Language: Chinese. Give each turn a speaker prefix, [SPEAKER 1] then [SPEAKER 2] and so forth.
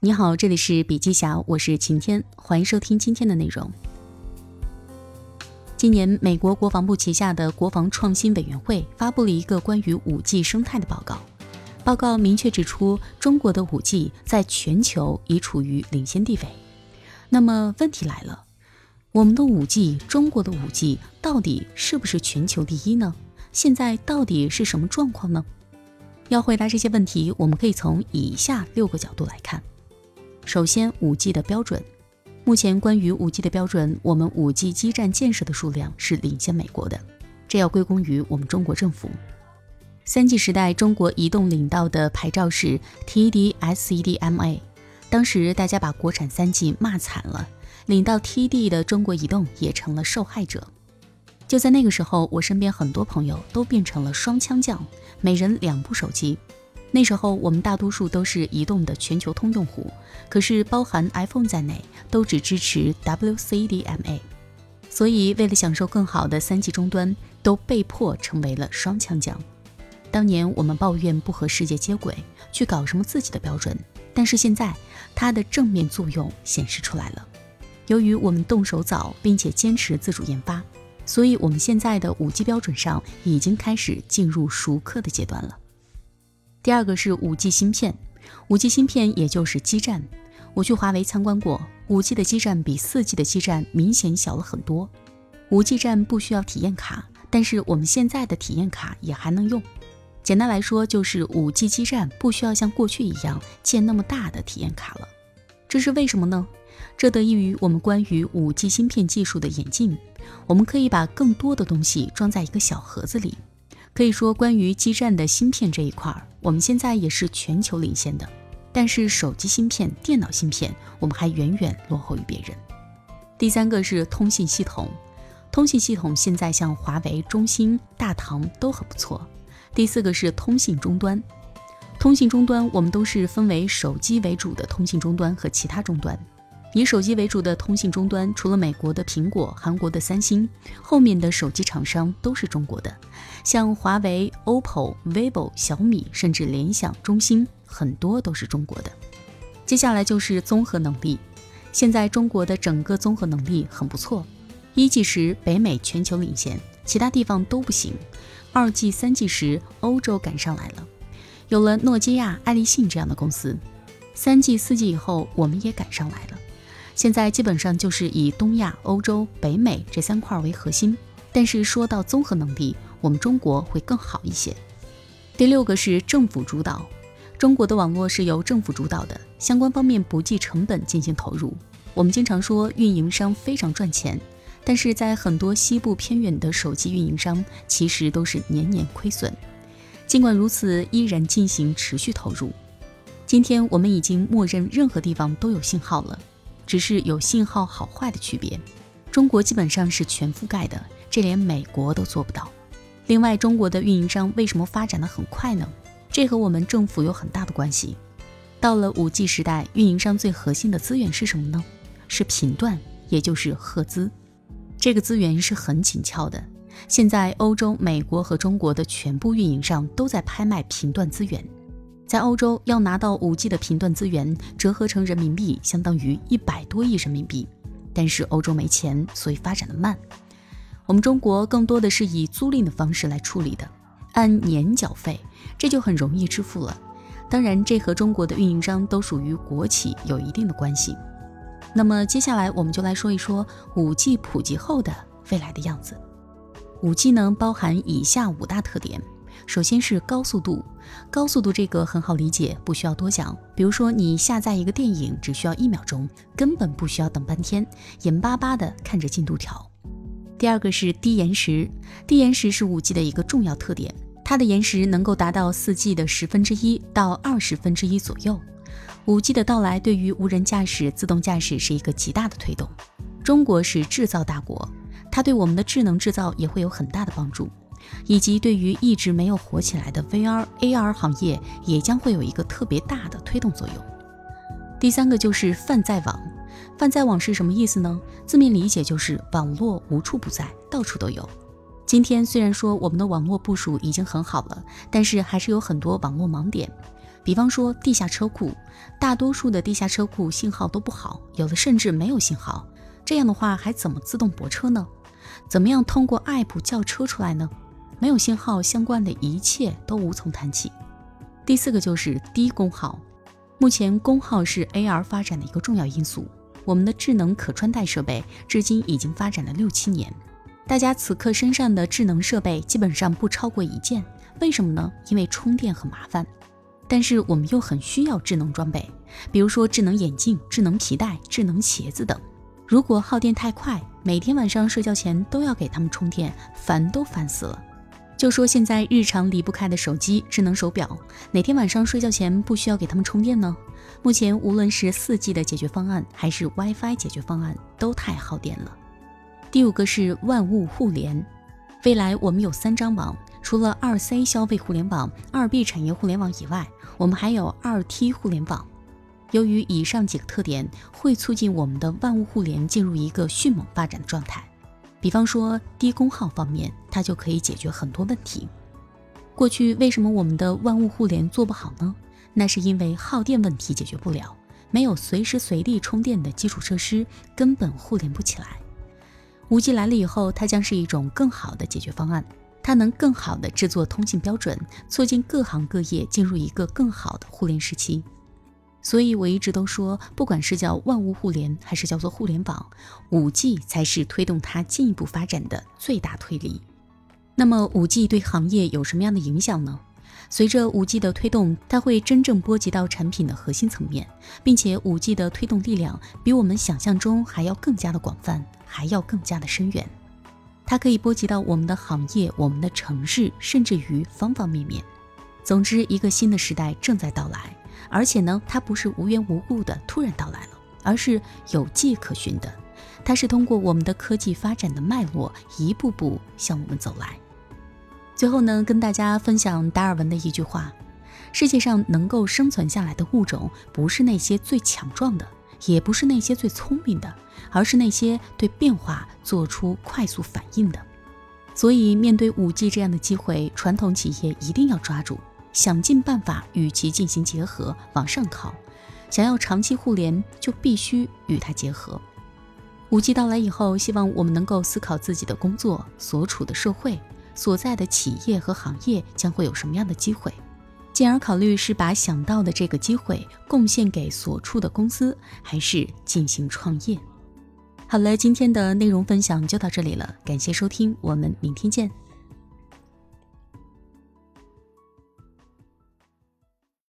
[SPEAKER 1] 你好，这里是笔记侠，我是晴天，欢迎收听今天的内容。今年，美国国防部旗下的国防创新委员会发布了一个关于五 G 生态的报告。报告明确指出，中国的五 G 在全球已处于领先地位。那么问题来了，我们的五 G，中国的五 G 到底是不是全球第一呢？现在到底是什么状况呢？要回答这些问题，我们可以从以下六个角度来看。首先，五 G 的标准。目前关于五 G 的标准，我们五 G 基站建设的数量是领先美国的，这要归功于我们中国政府。三 G 时代，中国移动领到的牌照是 TD-SCDMA，当时大家把国产三 G 骂惨了，领到 TD 的中国移动也成了受害者。就在那个时候，我身边很多朋友都变成了双枪将，每人两部手机。那时候我们大多数都是移动的全球通用户，可是包含 iPhone 在内，都只支持 WCDMA，所以为了享受更好的三 G 终端，都被迫成为了双枪将。当年我们抱怨不和世界接轨，去搞什么自己的标准，但是现在它的正面作用显示出来了。由于我们动手早，并且坚持自主研发，所以我们现在的五 G 标准上已经开始进入熟客的阶段了。第二个是五 G 芯片，五 G 芯片也就是基站。我去华为参观过，五 G 的基站比四 G 的基站明显小了很多。五 G 站不需要体验卡，但是我们现在的体验卡也还能用。简单来说，就是五 G 基站不需要像过去一样建那么大的体验卡了。这是为什么呢？这得益于我们关于五 G 芯片技术的演进。我们可以把更多的东西装在一个小盒子里。可以说，关于基站的芯片这一块儿，我们现在也是全球领先的。但是手机芯片、电脑芯片，我们还远远落后于别人。第三个是通信系统，通信系统现在像华为、中兴、大唐都很不错。第四个是通信终端，通信终端我们都是分为手机为主的通信终端和其他终端。以手机为主的通信终端，除了美国的苹果、韩国的三星，后面的手机厂商都是中国的，像华为、OPPO、vivo、小米，甚至联想、中兴，很多都是中国的。接下来就是综合能力，现在中国的整个综合能力很不错，一 G 时北美全球领先，其他地方都不行。二 G、三 G 时，欧洲赶上来了，有了诺基亚、爱立信这样的公司。三 G、四 G 以后，我们也赶上来了。现在基本上就是以东亚、欧洲、北美这三块为核心。但是说到综合能力，我们中国会更好一些。第六个是政府主导，中国的网络是由政府主导的，相关方面不计成本进行投入。我们经常说运营商非常赚钱。但是在很多西部偏远的手机运营商，其实都是年年亏损。尽管如此，依然进行持续投入。今天我们已经默认任何地方都有信号了，只是有信号好坏的区别。中国基本上是全覆盖的，这连美国都做不到。另外，中国的运营商为什么发展的很快呢？这和我们政府有很大的关系。到了五 G 时代，运营商最核心的资源是什么呢？是频段，也就是赫兹。这个资源是很紧俏的。现在，欧洲、美国和中国的全部运营商都在拍卖频段资源。在欧洲，要拿到 5G 的频段资源，折合成人民币相当于一百多亿人民币。但是欧洲没钱，所以发展的慢。我们中国更多的是以租赁的方式来处理的，按年缴费，这就很容易支付了。当然，这和中国的运营商都属于国企有一定的关系。那么接下来我们就来说一说五 G 普及后的未来的样子。五 G 呢包含以下五大特点，首先是高速度，高速度这个很好理解，不需要多讲。比如说你下载一个电影只需要一秒钟，根本不需要等半天，眼巴巴的看着进度条。第二个是低延时，低延时是五 G 的一个重要特点，它的延时能够达到四 G 的十分之一到二十分之一左右。五 G 的到来对于无人驾驶、自动驾驶是一个极大的推动。中国是制造大国，它对我们的智能制造也会有很大的帮助，以及对于一直没有火起来的 VR、AR 行业也将会有一个特别大的推动作用。第三个就是泛在网，泛在网是什么意思呢？字面理解就是网络无处不在，到处都有。今天虽然说我们的网络部署已经很好了，但是还是有很多网络盲点。比方说地下车库，大多数的地下车库信号都不好，有的甚至没有信号。这样的话还怎么自动泊车呢？怎么样通过 app 叫车出来呢？没有信号，相关的一切都无从谈起。第四个就是低功耗。目前功耗是 AR 发展的一个重要因素。我们的智能可穿戴设备至今已经发展了六七年，大家此刻身上的智能设备基本上不超过一件。为什么呢？因为充电很麻烦。但是我们又很需要智能装备，比如说智能眼镜、智能皮带、智能鞋子等。如果耗电太快，每天晚上睡觉前都要给他们充电，烦都烦死了。就说现在日常离不开的手机、智能手表，哪天晚上睡觉前不需要给他们充电呢？目前无论是 4G 的解决方案，还是 WiFi 解决方案，都太耗电了。第五个是万物互联，未来我们有三张网。除了二 C 消费互联网、二 B 产业互联网以外，我们还有二 T 互联网。由于以上几个特点，会促进我们的万物互联进入一个迅猛发展的状态。比方说低功耗方面，它就可以解决很多问题。过去为什么我们的万物互联做不好呢？那是因为耗电问题解决不了，没有随时随地充电的基础设施，根本互联不起来。五 G 来了以后，它将是一种更好的解决方案。它能更好的制作通信标准，促进各行各业进入一个更好的互联时期。所以我一直都说，不管是叫万物互联，还是叫做互联网，五 G 才是推动它进一步发展的最大推力。那么，五 G 对行业有什么样的影响呢？随着五 G 的推动，它会真正波及到产品的核心层面，并且五 G 的推动力量比我们想象中还要更加的广泛，还要更加的深远。它可以波及到我们的行业、我们的城市，甚至于方方面面。总之，一个新的时代正在到来，而且呢，它不是无缘无故的突然到来了，而是有迹可循的。它是通过我们的科技发展的脉络，一步步向我们走来。最后呢，跟大家分享达尔文的一句话：世界上能够生存下来的物种，不是那些最强壮的。也不是那些最聪明的，而是那些对变化做出快速反应的。所以，面对五 G 这样的机会，传统企业一定要抓住，想尽办法与其进行结合，往上靠。想要长期互联，就必须与它结合。五 G 到来以后，希望我们能够思考自己的工作、所处的社会、所在的企业和行业将会有什么样的机会。进而考虑是把想到的这个机会贡献给所处的公司，还是进行创业。好了，今天的内容分享就到这里了，感谢收听，我们明天见。